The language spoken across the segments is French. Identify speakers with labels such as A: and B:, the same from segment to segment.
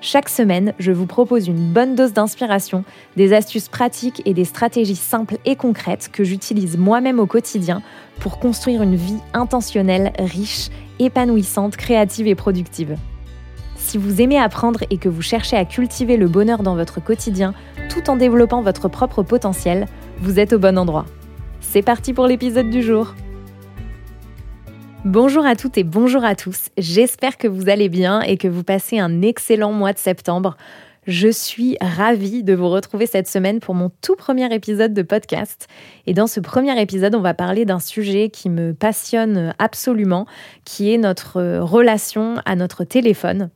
A: Chaque semaine, je vous propose une bonne dose d'inspiration, des astuces pratiques et des stratégies simples et concrètes que j'utilise moi-même au quotidien pour construire une vie intentionnelle, riche, épanouissante, créative et productive. Si vous aimez apprendre et que vous cherchez à cultiver le bonheur dans votre quotidien tout en développant votre propre potentiel, vous êtes au bon endroit. C'est parti pour l'épisode du jour. Bonjour à toutes et bonjour à tous. J'espère que vous allez bien et que vous passez un excellent mois de septembre. Je suis ravie de vous retrouver cette semaine pour mon tout premier épisode de podcast. Et dans ce premier épisode, on va parler d'un sujet qui me passionne absolument, qui est notre relation à notre téléphone.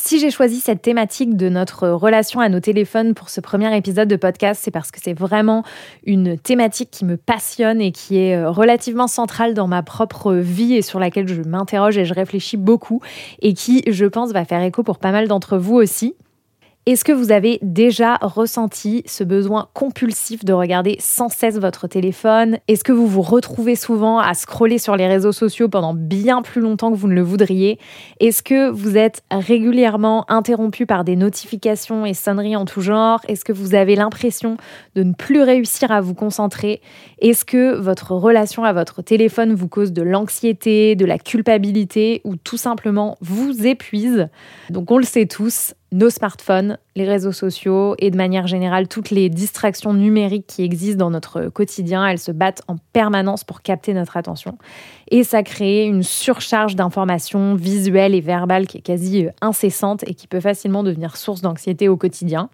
A: Si j'ai choisi cette thématique de notre relation à nos téléphones pour ce premier épisode de podcast, c'est parce que c'est vraiment une thématique qui me passionne et qui est euh, relativement centrale dans ma propre vie et sur laquelle je m'interroge et je réfléchis beaucoup et qui, je pense, va faire écho pour pas mal d'entre vous aussi. Est-ce que vous avez déjà ressenti ce besoin compulsif de regarder sans cesse votre téléphone? Est-ce que vous vous retrouvez souvent à scroller sur les réseaux sociaux pendant bien plus longtemps que vous ne le voudriez? Est-ce que vous êtes régulièrement interrompu par des notifications et sonneries en tout genre? Est-ce que vous avez l'impression de ne plus réussir à vous concentrer? Est-ce que votre relation à votre téléphone vous cause de l'anxiété, de la culpabilité ou tout simplement vous épuise? Donc on le sait tous, nos smartphones, les réseaux sociaux et de manière générale toutes les distractions numériques qui existent dans notre quotidien, elles se battent en permanence pour capter notre attention. Et ça crée une surcharge d'informations visuelles et verbales qui est quasi euh, incessante et qui peut facilement devenir source d'anxiété au quotidien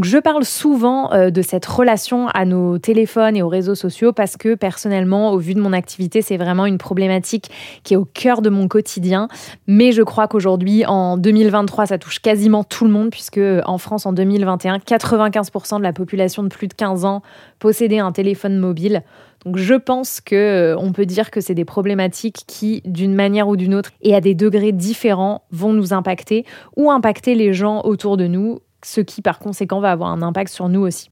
A: je parle souvent euh, de cette relation à nos téléphones et aux réseaux sociaux parce que personnellement, au vu de mon activité, c'est vraiment une problématique qui est au cœur de mon quotidien. Mais je crois qu'aujourd'hui, en 2023, ça touche quasiment tout le monde puisque en France, en 2021, 95% de la population de plus de 15 ans possédait un téléphone mobile. Donc je pense que euh, on peut dire que c'est des problématiques qui, d'une manière ou d'une autre, et à des degrés différents, vont nous impacter ou impacter les gens autour de nous ce qui par conséquent va avoir un impact sur nous aussi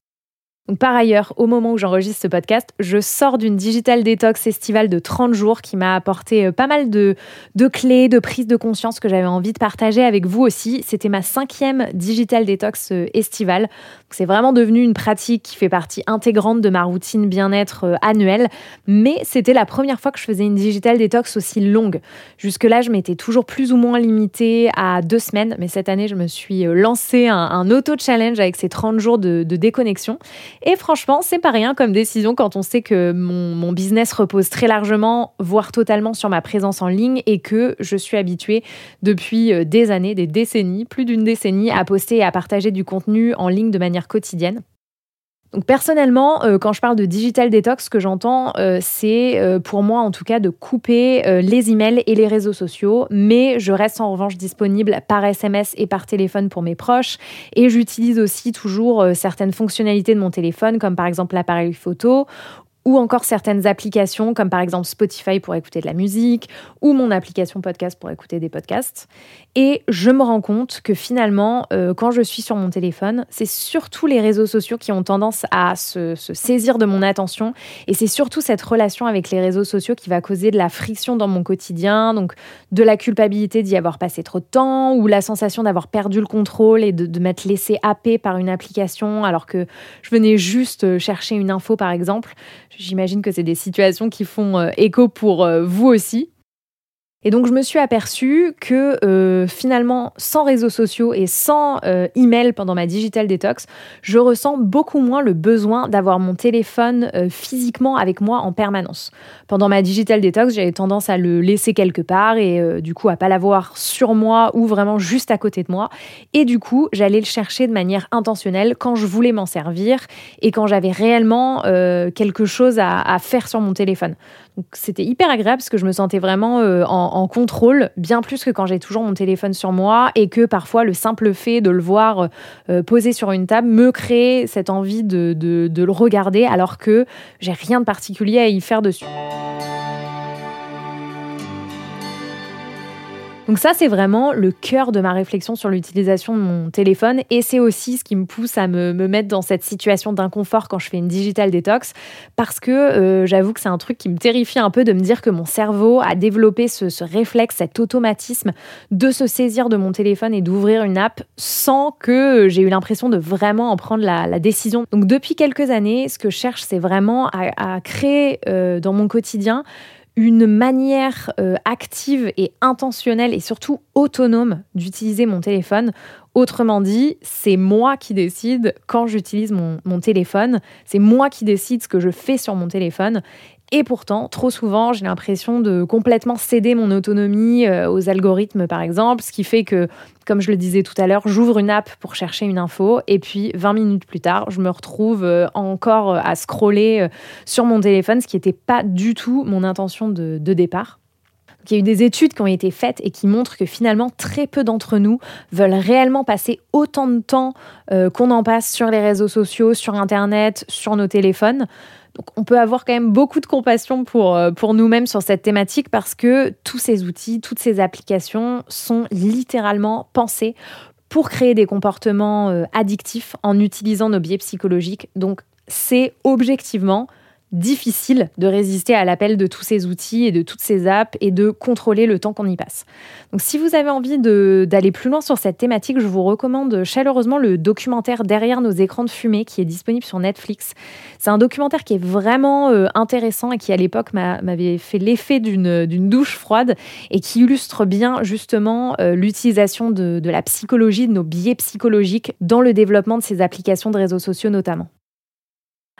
A: par ailleurs, au moment où j'enregistre ce podcast, je sors d'une digital detox estivale de 30 jours qui m'a apporté euh, pas mal de, clés, de prises de conscience que j'avais envie de partager avec vous aussi. C'était ma cinquième digital detox euh, estivale. C'est vraiment devenu une pratique qui fait partie intégrante de ma routine bien-être euh, annuelle. Mais c'était la première fois que je faisais une digital detox aussi longue. Jusque-là, je m'étais toujours plus ou moins limitée à deux semaines. Mais cette année, je me suis lancé un, auto-challenge avec ces 30 jours de déconnexion. Et franchement, c'est pas rien comme décision quand on sait que mon, business repose très largement, voire totalement sur ma présence en ligne et que je suis habituée depuis euh, des années, des décennies, plus d'une décennie, à poster et à partager du contenu en ligne de manière quotidienne. Donc personnellement, euh, quand je parle de digital detox, ce que j'entends, euh, c'est euh, pour moi en tout cas de couper les emails et les réseaux sociaux, mais je reste en revanche disponible par SMS et par téléphone pour mes proches, et j'utilise aussi toujours certaines fonctionnalités de mon téléphone, comme par exemple l'appareil photo ou encore certaines applications comme par exemple Spotify pour écouter de la musique ou mon application podcast pour écouter des podcasts. Et je me rends compte que finalement, euh, quand je suis sur mon téléphone, c'est surtout les réseaux sociaux qui ont tendance à se, saisir de mon attention et c'est surtout cette relation avec les réseaux sociaux qui va causer de la friction dans mon quotidien, donc de la culpabilité d'y avoir passé trop de temps ou la sensation d'avoir perdu le contrôle et de, m'être laissé happer par une application alors que je venais juste chercher une info par exemple. J'imagine que c'est des situations qui font euh, écho pour euh, vous aussi. Et donc je me suis aperçue que euh, finalement, sans réseaux sociaux et sans euh, email pendant ma digital detox, je ressens beaucoup moins le besoin d'avoir mon téléphone euh, physiquement avec moi en permanence. Pendant ma digital detox, j'avais tendance à le laisser quelque part et du coup à pas l'avoir sur moi ou vraiment juste à côté de moi. Et du coup, j'allais le chercher de manière intentionnelle quand je voulais m'en servir et quand j'avais réellement quelque chose à faire sur mon téléphone. Donc c'était hyper agréable parce que je me sentais vraiment en en, contrôle, bien plus que quand j'ai toujours mon téléphone sur moi et que parfois le simple fait de le voir euh, posé sur une table me crée cette envie de, de le regarder alors que j'ai rien de particulier à y faire dessus. Donc ça, c'est vraiment le cœur de ma réflexion sur l'utilisation de mon téléphone et c'est aussi ce qui me pousse à me, mettre dans cette situation d'inconfort quand je fais une digital détox parce que euh, j'avoue que c'est un truc qui me terrifie un peu de me dire que mon cerveau a développé ce, réflexe, cet automatisme de se saisir de mon téléphone et d'ouvrir une app sans que j'ai eu l'impression de vraiment en prendre la, décision. Donc depuis quelques années, ce que je cherche, c'est vraiment à, créer euh, dans mon quotidien une manière euh, active et intentionnelle et surtout autonome d'utiliser mon téléphone. Autrement dit, c'est moi qui décide quand j'utilise mon, mon téléphone, c'est moi qui décide ce que je fais sur mon téléphone et pourtant, trop souvent, j'ai l'impression de complètement céder mon autonomie euh, aux algorithmes, par exemple, ce qui fait que, comme je le disais tout à l'heure, j'ouvre une app pour chercher une info, et puis 20 minutes plus tard, je me retrouve euh, encore euh, à scroller sur mon téléphone, ce qui n'était pas du tout mon intention de, départ. il y a eu des études qui ont été faites et qui montrent que finalement très peu d'entre nous veulent réellement passer autant de temps qu'on en passe sur les réseaux sociaux, sur Internet, sur nos téléphones. On peut avoir quand même beaucoup de compassion pour, euh, pour nous-mêmes sur cette thématique parce que tous ces outils, toutes ces applications sont littéralement pensés pour créer des comportements euh, addictifs en utilisant nos biais psychologiques. Donc c'est objectivement difficile de résister à l'appel de tous ces outils et de toutes ces apps et de contrôler le temps qu'on y passe. Donc si vous avez envie d'aller plus loin sur cette thématique, je vous recommande chaleureusement le documentaire Derrière nos écrans de fumée qui est disponible sur Netflix. C'est un documentaire qui est vraiment euh, intéressant et qui à l'époque m'avait fait l'effet d'une douche froide et qui illustre bien justement euh, l'utilisation de, de la psychologie, de nos biais psychologiques dans le développement de ces applications de réseaux sociaux notamment.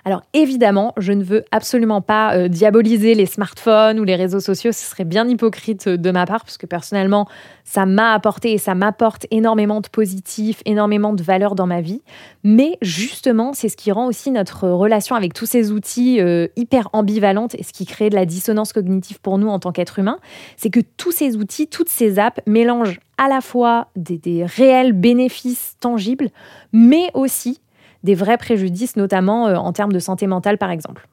A: Alors évidemment, je ne veux absolument pas euh, diaboliser les smartphones ou les réseaux sociaux, ce serait bien hypocrite euh, de ma part, parce que personnellement, ça m'a apporté et ça m'apporte énormément de positif, énormément de valeur dans ma vie. Mais justement, c'est ce qui rend aussi notre relation avec tous ces outils euh, hyper ambivalente et ce qui crée de la dissonance cognitive pour nous en tant qu'êtres humains, c'est que tous ces outils, toutes ces apps mélangent à la fois des réels bénéfices tangibles, mais aussi des vrais préjudices, notamment euh, en termes de santé mentale par exemple.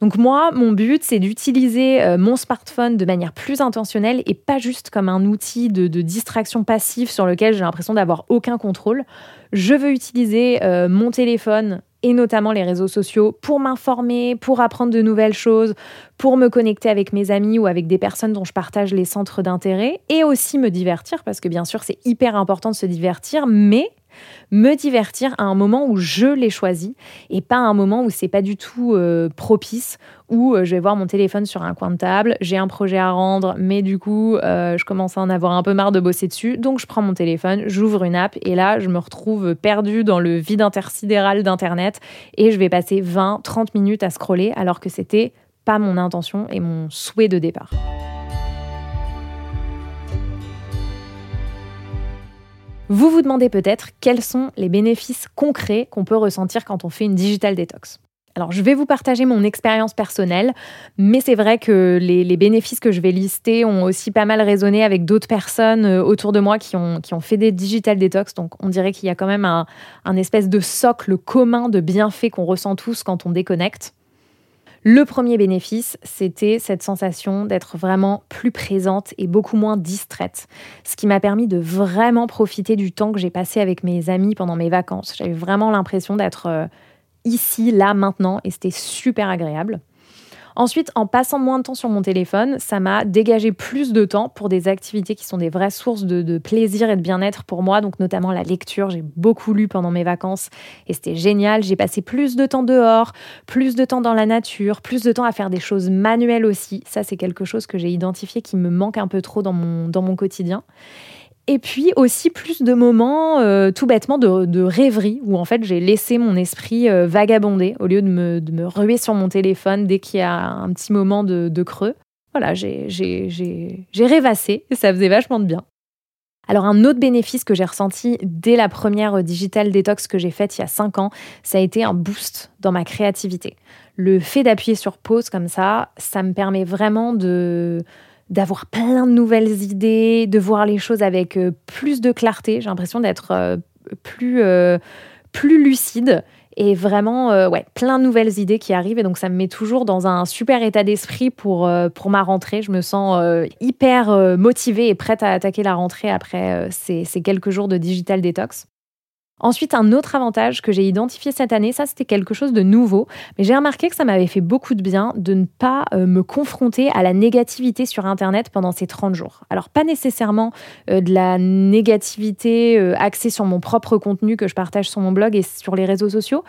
A: Donc moi, mon but, c'est d'utiliser euh, mon smartphone de manière plus intentionnelle et pas juste comme un outil de, distraction passive sur lequel j'ai l'impression d'avoir aucun contrôle. Je veux utiliser euh, mon téléphone et notamment les réseaux sociaux pour m'informer, pour apprendre de nouvelles choses, pour me connecter avec mes amis ou avec des personnes dont je partage les centres d'intérêt et aussi me divertir parce que bien sûr c'est hyper important de se divertir, mais me divertir à un moment où je l'ai choisi et pas à un moment où c'est pas du tout euh, propice, où euh, je vais voir mon téléphone sur un coin de table, j'ai un projet à rendre, mais du coup, euh, je commence à en avoir un peu marre de bosser dessus, donc je prends mon téléphone, j'ouvre une app et là, je me retrouve perdue dans le vide intersidéral d'Internet et je vais passer 20-30 minutes à scroller alors que c'était pas mon intention et mon souhait de départ. Vous vous demandez peut-être quels sont les bénéfices concrets qu'on peut ressentir quand on fait une digital detox. Alors, je vais vous partager mon expérience personnelle, mais c'est vrai que les, bénéfices que je vais lister ont aussi pas mal résonné avec d'autres personnes euh, autour de moi qui ont, qui ont fait des digital detox. Donc, on dirait qu'il y a quand même un, un espèce de socle commun de bienfaits qu'on ressent tous quand on déconnecte. Le premier bénéfice, c'était cette sensation d'être vraiment plus présente et beaucoup moins distraite, ce qui m'a permis de vraiment profiter du temps que j'ai passé avec mes amis pendant mes vacances. J'avais vraiment l'impression d'être euh, ici, là, maintenant, et c'était super agréable. Ensuite, en passant moins de temps sur mon téléphone, ça m'a dégagé plus de temps pour des activités qui sont des vraies sources de, plaisir et de bien-être pour moi, donc notamment la lecture. J'ai beaucoup lu pendant mes vacances et c'était génial. J'ai passé plus de temps dehors, plus de temps dans la nature, plus de temps à faire des choses manuelles aussi. Ça, c'est quelque chose que j'ai identifié qui me manque un peu trop dans mon, dans mon quotidien. Et puis aussi plus de moments euh, tout bêtement de, rêverie où en fait j'ai laissé mon esprit euh, vagabonder au lieu de me, ruer sur mon téléphone dès qu'il y a un petit moment de, creux. Voilà, j'ai rêvassé et ça faisait vachement de bien. Alors un autre bénéfice que j'ai ressenti dès la première digital detox que j'ai faite il y a 5 ans, ça a été un boost dans ma créativité. Le fait d'appuyer sur pause comme ça, ça me permet vraiment de d'avoir plein de nouvelles idées, de voir les choses avec euh, plus de clarté. J'ai l'impression d'être euh, plus, euh, plus lucide et vraiment ouais, plein de nouvelles idées qui arrivent et donc ça me met toujours dans un super état d'esprit pour, pour ma rentrée. Je me sens hyper motivée et prête à attaquer la rentrée après ces, ces quelques jours de digital detox. Ensuite, un autre avantage que j'ai identifié cette année, ça c'était quelque chose de nouveau, mais j'ai remarqué que ça m'avait fait beaucoup de bien de ne pas euh, me confronter à la négativité sur Internet pendant ces 30 jours. Alors pas nécessairement euh, de la négativité euh, axée sur mon propre contenu que je partage sur mon blog et sur les réseaux sociaux,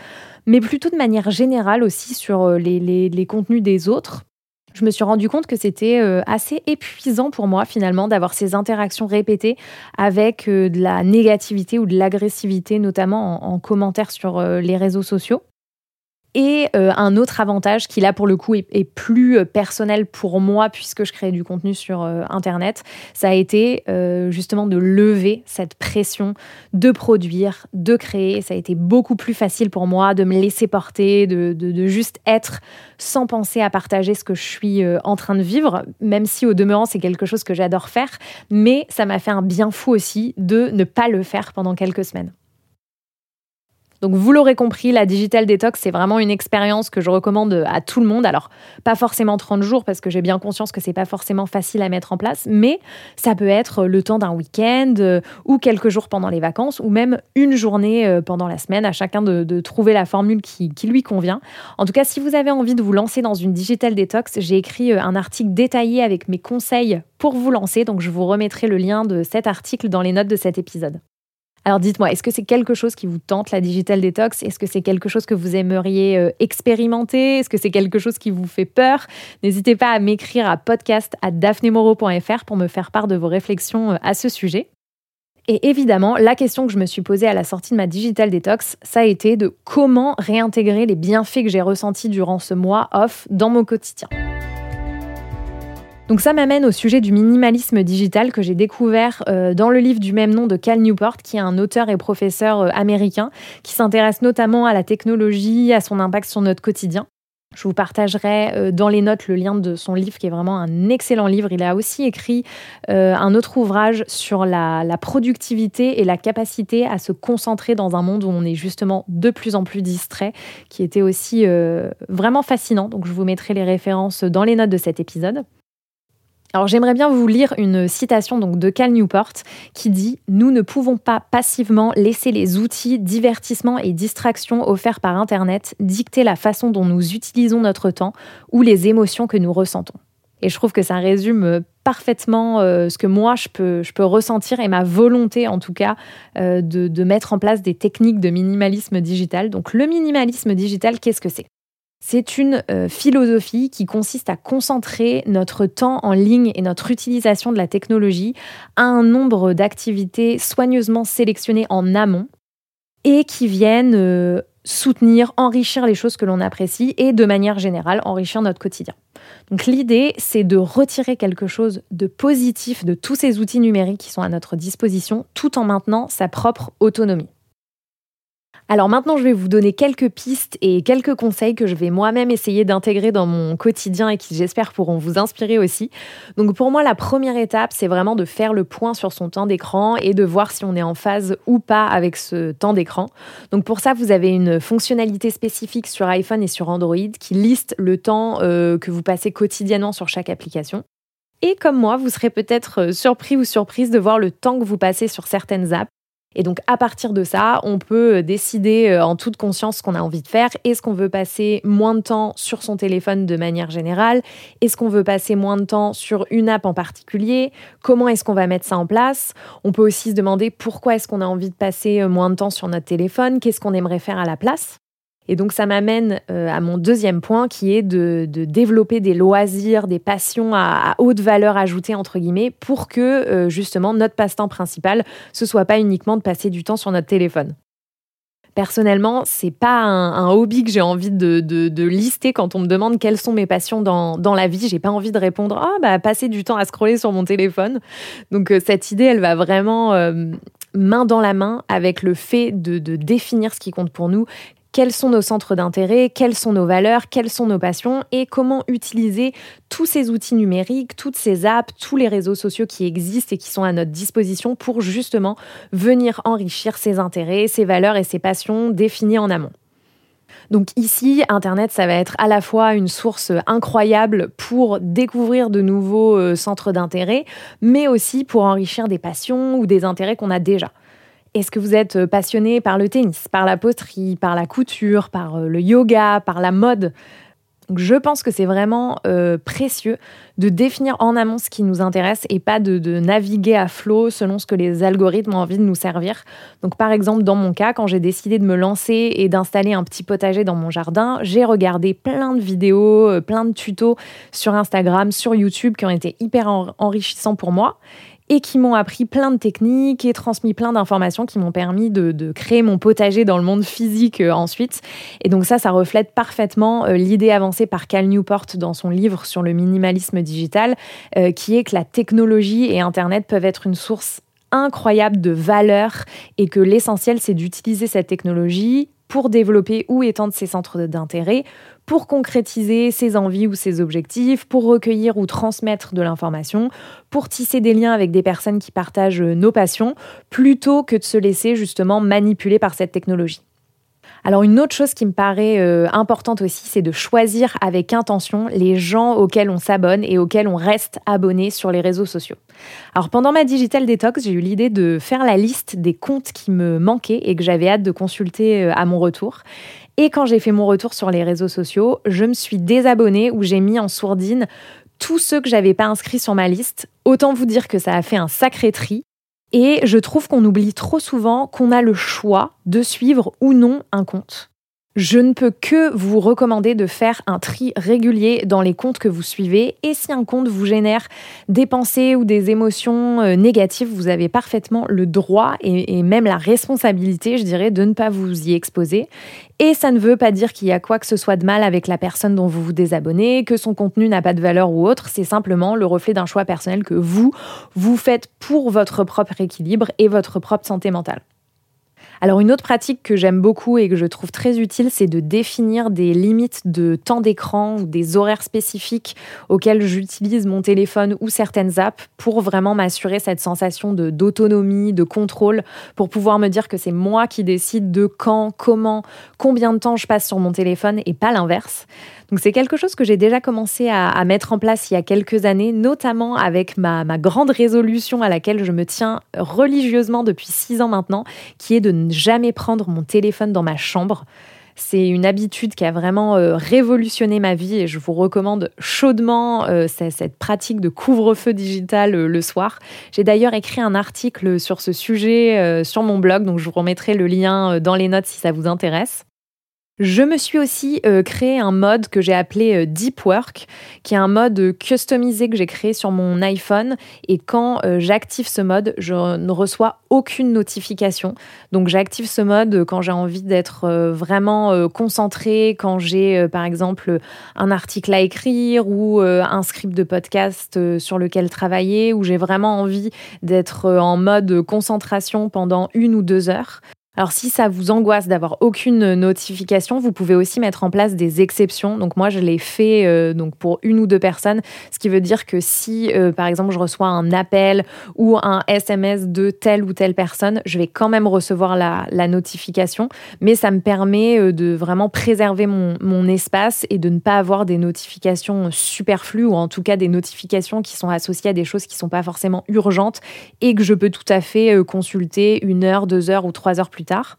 A: mais plutôt de manière générale aussi sur les contenus des autres je me suis rendu compte que c'était euh, assez épuisant pour moi finalement d'avoir ces interactions répétées avec euh, de la négativité ou de l'agressivité, notamment en, commentaire sur euh, les réseaux sociaux. Et euh, un autre avantage qui là pour le coup est, plus euh, personnel pour moi puisque je crée du contenu sur euh, Internet, ça a été justement de lever cette pression de produire, de créer. Ça a été beaucoup plus facile pour moi de me laisser porter, de, de juste être sans penser à partager ce que je suis en train de vivre, même si au demeurant c'est quelque chose que j'adore faire. Mais ça m'a fait un bien fou aussi de ne pas le faire pendant quelques semaines. Donc vous l'aurez compris, la digital detox, c'est vraiment une expérience que je recommande à tout le monde. Alors pas forcément 30 jours parce que j'ai bien conscience que c'est pas forcément facile à mettre en place, mais ça peut être le temps d'un week-end euh, ou quelques jours pendant les vacances ou même une journée euh, pendant la semaine, à chacun de, trouver la formule qui, qui, lui convient. En tout cas, si vous avez envie de vous lancer dans une digital detox, j'ai écrit euh, un article détaillé avec mes conseils pour vous lancer, donc je vous remettrai le lien de cet article dans les notes de cet épisode. Alors dites-moi, est-ce que c'est quelque chose qui vous tente, la digital detox Est-ce que c'est quelque chose que vous aimeriez euh, expérimenter? Est-ce que c'est quelque chose qui vous fait peur? N'hésitez pas à m'écrire à podcast à pour me faire part de vos réflexions euh, à ce sujet. Et évidemment, la question que je me suis posée à la sortie de ma digital detox, ça a été de comment réintégrer les bienfaits que j'ai ressentis durant ce mois off dans mon quotidien. Donc ça m'amène au sujet du minimalisme digital que j'ai découvert euh, dans le livre du même nom de Cal Newport, qui est un auteur et professeur euh, américain, qui s'intéresse notamment à la technologie, à son impact sur notre quotidien. Je vous partagerai euh, dans les notes le lien de son livre qui est vraiment un excellent livre. Il a aussi écrit un autre ouvrage sur la, la, productivité et la capacité à se concentrer dans un monde où on est justement de plus en plus distrait, qui était aussi vraiment fascinant. Donc je vous mettrai les références dans les notes de cet épisode. Alors j'aimerais bien vous lire une citation de Cal Newport qui dit Nous ne pouvons pas passivement laisser les outils, divertissements et distractions offerts par Internet dicter la façon dont nous utilisons notre temps ou les émotions que nous ressentons. Et je trouve que ça résume parfaitement euh, ce que moi je peux, ressentir et ma volonté en tout cas euh, de, de mettre en place des techniques de minimalisme digital. Donc le minimalisme digital, qu'est-ce que c'est? C'est une euh, philosophie qui consiste à concentrer notre temps en ligne et notre utilisation de la technologie à un nombre d'activités soigneusement sélectionnées en amont et qui viennent euh, soutenir, enrichir les choses que l'on apprécie et de manière générale enrichir notre quotidien. Donc l'idée, c'est de retirer quelque chose de positif de tous ces outils numériques qui sont à notre disposition tout en maintenant sa propre autonomie. Alors maintenant, je vais vous donner quelques pistes et quelques conseils que je vais moi-même essayer d'intégrer dans mon quotidien et qui, j'espère, pourront vous inspirer aussi. Donc pour moi, la première étape, c'est vraiment de faire le point sur son temps d'écran et de voir si on est en phase ou pas avec ce temps d'écran. Donc pour ça, vous avez une fonctionnalité spécifique sur iPhone et sur Android qui liste le temps euh, que vous passez quotidiennement sur chaque application. Et comme moi, vous serez peut-être euh, surpris ou surprise de voir le temps que vous passez sur certaines apps. Et donc à partir de ça, on peut euh, décider euh, en toute conscience ce qu'on a envie de faire. Est-ce qu'on veut passer moins de temps sur son téléphone de manière générale? Est-ce qu'on veut passer moins de temps sur une app en particulier? Comment est-ce qu'on va mettre ça en place? On peut aussi se demander pourquoi est-ce qu'on a envie de passer euh, moins de temps sur notre téléphone? Qu'est-ce qu'on aimerait faire à la place? Et donc ça m'amène euh, à mon deuxième point qui est de, développer des loisirs, des passions à, haute valeur ajoutée, entre guillemets, pour que euh, justement notre passe-temps principal, ce soit pas uniquement de passer du temps sur notre téléphone. Personnellement, c'est pas un, hobby que j'ai envie de, lister quand on me demande quelles sont mes passions dans, la vie. J'ai pas envie de répondre ah bah passer du temps à scroller sur mon téléphone. Donc euh, cette idée, elle va vraiment main dans la main avec le fait de, définir ce qui compte pour nous, quels sont nos centres d'intérêt, quelles sont nos valeurs, quelles sont nos passions et comment utiliser tous ces outils numériques, toutes ces apps, tous les réseaux sociaux qui existent et qui sont à notre disposition pour justement venir enrichir ces intérêts, ces valeurs et ces passions définies en amont. Donc ici, Internet, ça va être à la fois une source incroyable pour découvrir de nouveaux euh, centres d'intérêt, mais aussi pour enrichir des passions ou des intérêts qu'on a déjà. Est-ce que vous êtes euh, passionné par le tennis, par la poterie, par la couture, par euh, le yoga, par la mode? Je pense que c'est vraiment euh, précieux de définir en amont ce qui nous intéresse et pas de, naviguer à flot selon ce que les algorithmes ont envie de nous servir. Donc par exemple, dans mon cas, quand j'ai décidé de me lancer et d'installer un petit potager dans mon jardin, j'ai regardé plein de vidéos, plein de tutos sur Instagram, sur YouTube qui ont été hyper enrichissants pour moi et qui m'ont appris plein de techniques et transmis plein d'informations qui m'ont permis de, créer mon potager dans le monde physique euh, ensuite. Et donc ça, ça reflète parfaitement euh, l'idée avancée par Cal Newport dans son livre sur le minimalisme digital, euh, qui est que la technologie et Internet peuvent être une source incroyable de valeur et que l'essentiel, c'est d'utiliser cette technologie pour développer ou étendre ses centres d'intérêt, pour concrétiser ses envies ou ses objectifs, pour recueillir ou transmettre de l'information, pour tisser des liens avec des personnes qui partagent nos passions, plutôt que de se laisser justement manipuler par cette technologie. Alors une autre chose qui me paraît euh, importante aussi, c'est de choisir avec intention les gens auxquels on s'abonne et auxquels on reste abonné sur les réseaux sociaux. Alors pendant ma digital detox, j'ai eu l'idée de faire la liste des comptes qui me manquaient et que j'avais hâte de consulter euh, à mon retour. Et quand j'ai fait mon retour sur les réseaux sociaux, je me suis désabonnée ou j'ai mis en sourdine tous ceux que j'avais pas inscrits sur ma liste. Autant vous dire que ça a fait un sacré tri. Et je trouve qu'on oublie trop souvent qu'on a le choix de suivre ou non un compte. Je ne peux que vous recommander de faire un tri régulier dans les comptes que vous suivez et si un compte vous génère des pensées ou des émotions euh, négatives, vous avez parfaitement le droit et, même la responsabilité, je dirais, de ne pas vous y exposer. Et ça ne veut pas dire qu'il y a quoi que ce soit de mal avec la personne dont vous vous désabonnez, que son contenu n'a pas de valeur ou autre, c'est simplement le reflet d'un choix personnel que vous, vous faites pour votre propre équilibre et votre propre santé mentale. Alors une autre pratique que j'aime beaucoup et que je trouve très utile, c'est de définir des limites de temps d'écran ou des horaires spécifiques auxquels j'utilise mon téléphone ou certaines apps pour vraiment m'assurer cette sensation de d'autonomie, de contrôle, pour pouvoir me dire que c'est moi qui décide de quand, comment, combien de temps je passe sur mon téléphone et pas l'inverse. Donc c'est quelque chose que j'ai déjà commencé à, mettre en place il y a quelques années, notamment avec ma, grande résolution à laquelle je me tiens religieusement depuis six ans maintenant, qui est de ne jamais prendre mon téléphone dans ma chambre. C'est une habitude qui a vraiment euh, révolutionné ma vie et je vous recommande chaudement euh, cette pratique de couvre-feu digital euh, le soir. J'ai d'ailleurs écrit un article sur ce sujet sur mon blog, donc je vous remettrai le lien dans les notes si ça vous intéresse. Je me suis aussi euh, créé un mode que j'ai appelé euh, Deep Work, qui est un mode customisé que j'ai créé sur mon iPhone. Et quand euh, j'active ce mode, je ne reçois aucune notification. Donc j'active ce mode quand j'ai envie d'être vraiment concentré, quand j'ai par exemple un article à écrire ou un script de podcast sur lequel travailler, où j'ai vraiment envie d'être en mode concentration pendant une ou deux heures. Alors si ça vous angoisse d'avoir aucune notification, vous pouvez aussi mettre en place des exceptions. Donc moi je l'ai fait euh, donc pour une ou deux personnes, ce qui veut dire que si euh, par exemple je reçois un appel ou un SMS de telle ou telle personne, je vais quand même recevoir la, notification, mais ça me permet euh, de vraiment préserver mon, mon, espace et de ne pas avoir des notifications superflues ou en tout cas des notifications qui sont associées à des choses qui sont pas forcément urgentes et que je peux tout à fait consulter une heure, deux heures ou trois heures plus tard tard.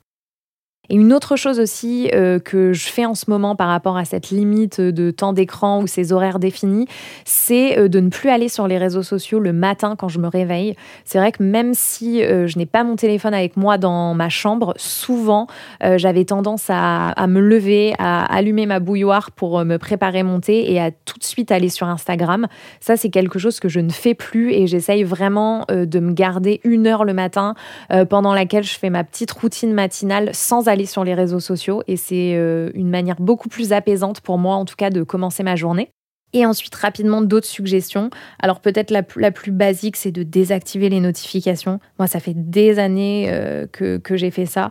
A: Et une autre chose aussi euh, que je fais en ce moment par rapport à cette limite de temps d'écran ou ces horaires définis, c'est euh, de ne plus aller sur les réseaux sociaux le matin quand je me réveille. C'est vrai que même si euh, je n'ai pas mon téléphone avec moi dans ma chambre, souvent j'avais tendance à, à, me lever, à allumer ma bouilloire pour me préparer mon thé et à tout de suite aller sur Instagram. Ça, c'est quelque chose que je ne fais plus et j'essaye vraiment de me garder une heure le matin pendant laquelle je fais ma petite routine matinale sans aller sur les réseaux sociaux et c'est euh, une manière beaucoup plus apaisante pour moi en tout cas de commencer ma journée. Et ensuite, rapidement, d'autres suggestions. Alors peut-être la, plus basique, c'est de désactiver les notifications. Moi, ça fait des années euh, que, que j'ai fait ça.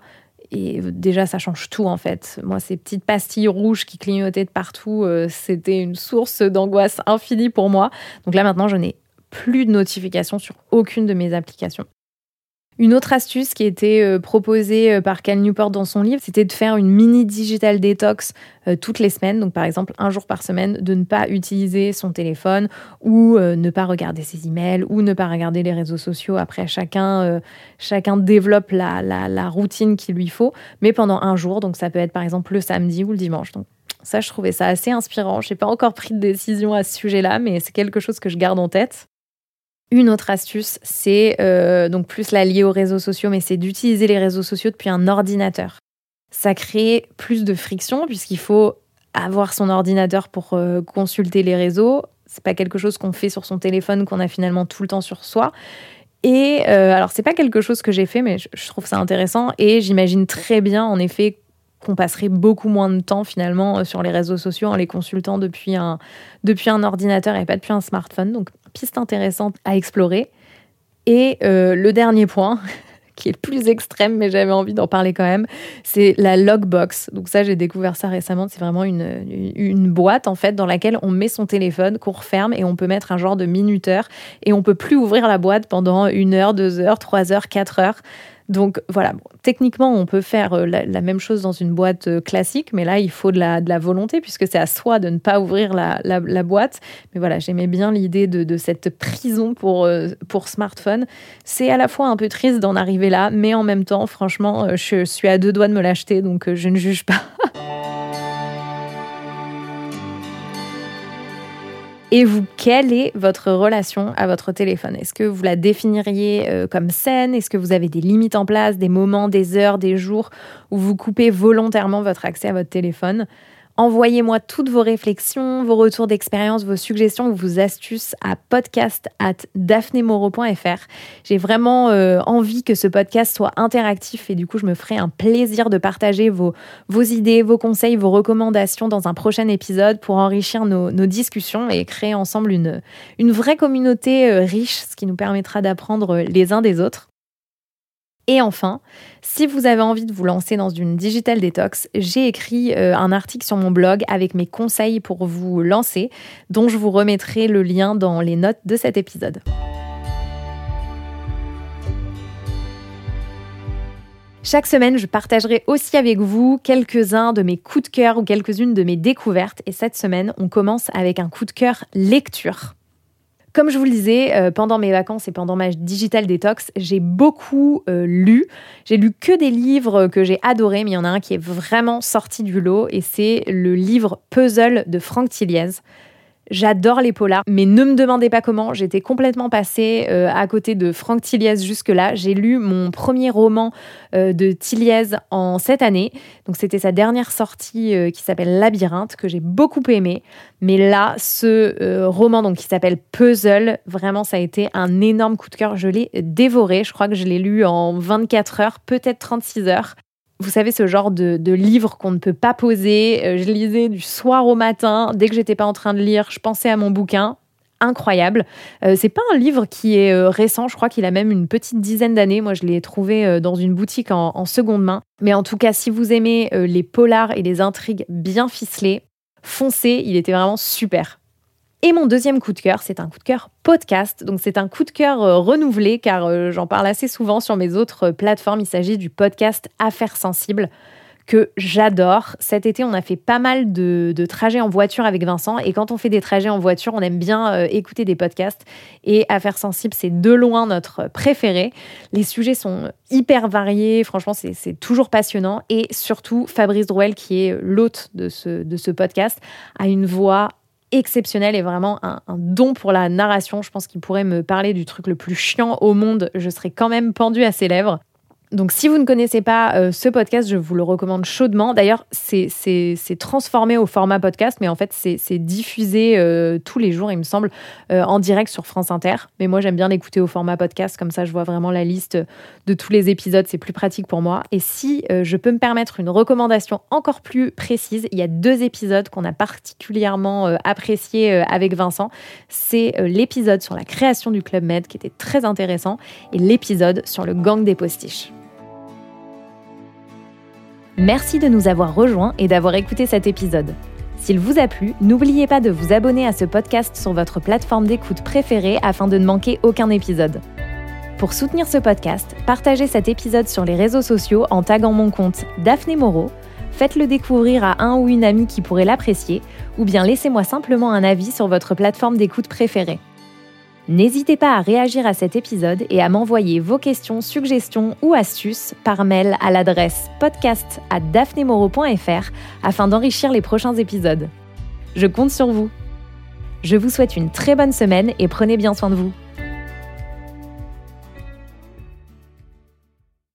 A: Et déjà, ça change tout en fait. Moi, ces petites pastilles rouges qui clignotaient de partout, euh, c'était une source d'angoisse infinie pour moi. Donc là, maintenant, je n'ai plus de notifications sur aucune de mes applications. Une autre astuce qui était euh, proposée euh, par Cal Newport dans son livre, c'était de faire une mini digital detox euh, toutes les semaines. Donc, par exemple, un jour par semaine, de ne pas utiliser son téléphone ou ne pas regarder ses emails ou ne pas regarder les réseaux sociaux. Après, chacun, chacun développe la, la, routine qu'il lui faut, mais pendant un jour. Donc, ça peut être par exemple le samedi ou le dimanche. Donc, ça, je trouvais ça assez inspirant. Je n'ai pas encore pris de décision à ce sujet-là, mais c'est quelque chose que je garde en tête. Une autre astuce, c'est euh, donc plus la liée aux réseaux sociaux, mais c'est d'utiliser les réseaux sociaux depuis un ordinateur. Ça crée plus de friction puisqu'il faut avoir son ordinateur pour euh, consulter les réseaux. C'est pas quelque chose qu'on fait sur son téléphone qu'on a finalement tout le temps sur soi. Et euh, alors c'est pas quelque chose que j'ai fait, mais je trouve ça intéressant et j'imagine très bien en effet qu'on passerait beaucoup moins de temps finalement sur les réseaux sociaux en les consultant depuis un, depuis un ordinateur et pas depuis un smartphone. Donc piste intéressante à explorer. Et euh, le dernier point, qui est le plus extrême, mais j'avais envie d'en parler quand même, c'est la logbox. Donc ça, j'ai découvert ça récemment. C'est vraiment une, une, boîte en fait dans laquelle on met son téléphone, qu'on referme et on peut mettre un genre de minuteur et on peut plus ouvrir la boîte pendant une heure, deux heures, trois heures, quatre heures. Donc voilà, techniquement, on peut faire euh, la, même chose dans une boîte euh, classique, mais là, il faut de la, volonté, puisque c'est à soi de ne pas ouvrir la, boîte. Mais voilà, j'aimais bien l'idée de, cette prison euh, pour smartphone. C'est à la fois un peu triste d'en arriver là, mais en même temps, franchement, je suis à deux doigts de me l'acheter, donc je ne juge pas. Et vous, quelle est votre relation à votre téléphone? Est-ce que vous la définiriez euh, comme saine? Est-ce que vous avez des limites en place, des moments, des heures, des jours où vous coupez volontairement votre accès à votre téléphone? Envoyez-moi toutes vos réflexions, vos retours d'expérience, vos suggestions, vos astuces à podcast at J'ai vraiment euh, envie que ce podcast soit interactif et du coup, je me ferai un plaisir de partager vos, idées, vos conseils, vos recommandations dans un prochain épisode pour enrichir nos, discussions et créer ensemble une, vraie communauté euh, riche, ce qui nous permettra d'apprendre les uns des autres. Et enfin, si vous avez envie de vous lancer dans une digital detox, j'ai écrit euh, un article sur mon blog avec mes conseils pour vous lancer, dont je vous remettrai le lien dans les notes de cet épisode. Chaque semaine, je partagerai aussi avec vous quelques-uns de mes coups de cœur ou quelques-unes de mes découvertes. Et cette semaine, on commence avec un coup de cœur lecture. Comme je vous le disais, euh, pendant mes vacances et pendant ma digital detox, j'ai beaucoup euh, lu. J'ai lu que des livres que j'ai adorés, mais il y en a un qui est vraiment sorti du lot et c'est le livre Puzzle de Franck Tilliez. J'adore les polars, mais ne me demandez pas comment. J'étais complètement passée euh, à côté de Franck Tilliez jusque-là. J'ai lu mon premier roman euh, de Tilliez en cette année. Donc c'était sa dernière sortie euh, qui s'appelle Labyrinthe, que j'ai beaucoup aimé. Mais là, ce roman donc qui s'appelle Puzzle, vraiment ça a été un énorme coup de cœur. Je l'ai dévoré. Je crois que je l'ai lu en 24 heures, peut-être 36 heures vous savez, ce genre de, livre qu'on ne peut pas poser. Euh, je lisais du soir au matin. Dès que j'étais pas en train de lire, je pensais à mon bouquin. Incroyable. Euh, c'est pas un livre qui est euh, récent. Je crois qu'il a même une petite dizaine d'années. Moi, je l'ai trouvé dans une boutique en, en, seconde main. Mais en tout cas, si vous aimez les polars et les intrigues bien ficelées, foncez. Il était vraiment super. Et mon deuxième coup de cœur, c'est un coup de cœur podcast. Donc c'est un coup de cœur euh, renouvelé car euh, j'en parle assez souvent sur mes autres plateformes. Il s'agit du podcast Affaires sensibles que j'adore. Cet été, on a fait pas mal de, trajets en voiture avec Vincent. Et quand on fait des trajets en voiture, on aime bien euh, écouter des podcasts. Et Affaires sensibles, c'est de loin notre préféré. Les sujets sont hyper variés. Franchement, c'est toujours passionnant. Et surtout, Fabrice Drouel, qui est l'hôte de ce, de ce podcast, a une voix exceptionnel et vraiment un, don pour la narration. Je pense qu'il pourrait me parler du truc le plus chiant au monde. Je serais quand même pendue à ses lèvres. Donc si vous ne connaissez pas euh, ce podcast, je vous le recommande chaudement. D'ailleurs, c'est transformé au format podcast, mais en fait, c'est diffusé euh, tous les jours, il me semble, euh, en direct sur France Inter. Mais moi, j'aime bien l'écouter au format podcast, comme ça, je vois vraiment la liste de tous les épisodes, c'est plus pratique pour moi. Et si je peux me permettre une recommandation encore plus précise, il y a deux épisodes qu'on a particulièrement appréciés avec Vincent. C'est l'épisode sur la création du Club Med, qui était très intéressant, et l'épisode sur le gang des postiches. Merci de nous avoir rejoints et d'avoir écouté cet épisode. S'il vous a plu, n'oubliez pas de vous abonner à ce podcast sur votre plateforme d'écoute préférée afin de ne manquer aucun épisode. Pour soutenir ce podcast, partagez cet épisode sur les réseaux sociaux en taguant mon compte Daphné Moreau, faites-le découvrir à un ou une amie qui pourrait l'apprécier, ou bien laissez-moi simplement un avis sur votre plateforme d'écoute préférée. N'hésitez pas à réagir à cet épisode et à m'envoyer vos questions, suggestions ou astuces par mail à l'adresse podcast à afin d'enrichir les prochains épisodes. Je compte sur vous. Je vous souhaite une très bonne semaine et prenez bien soin de vous.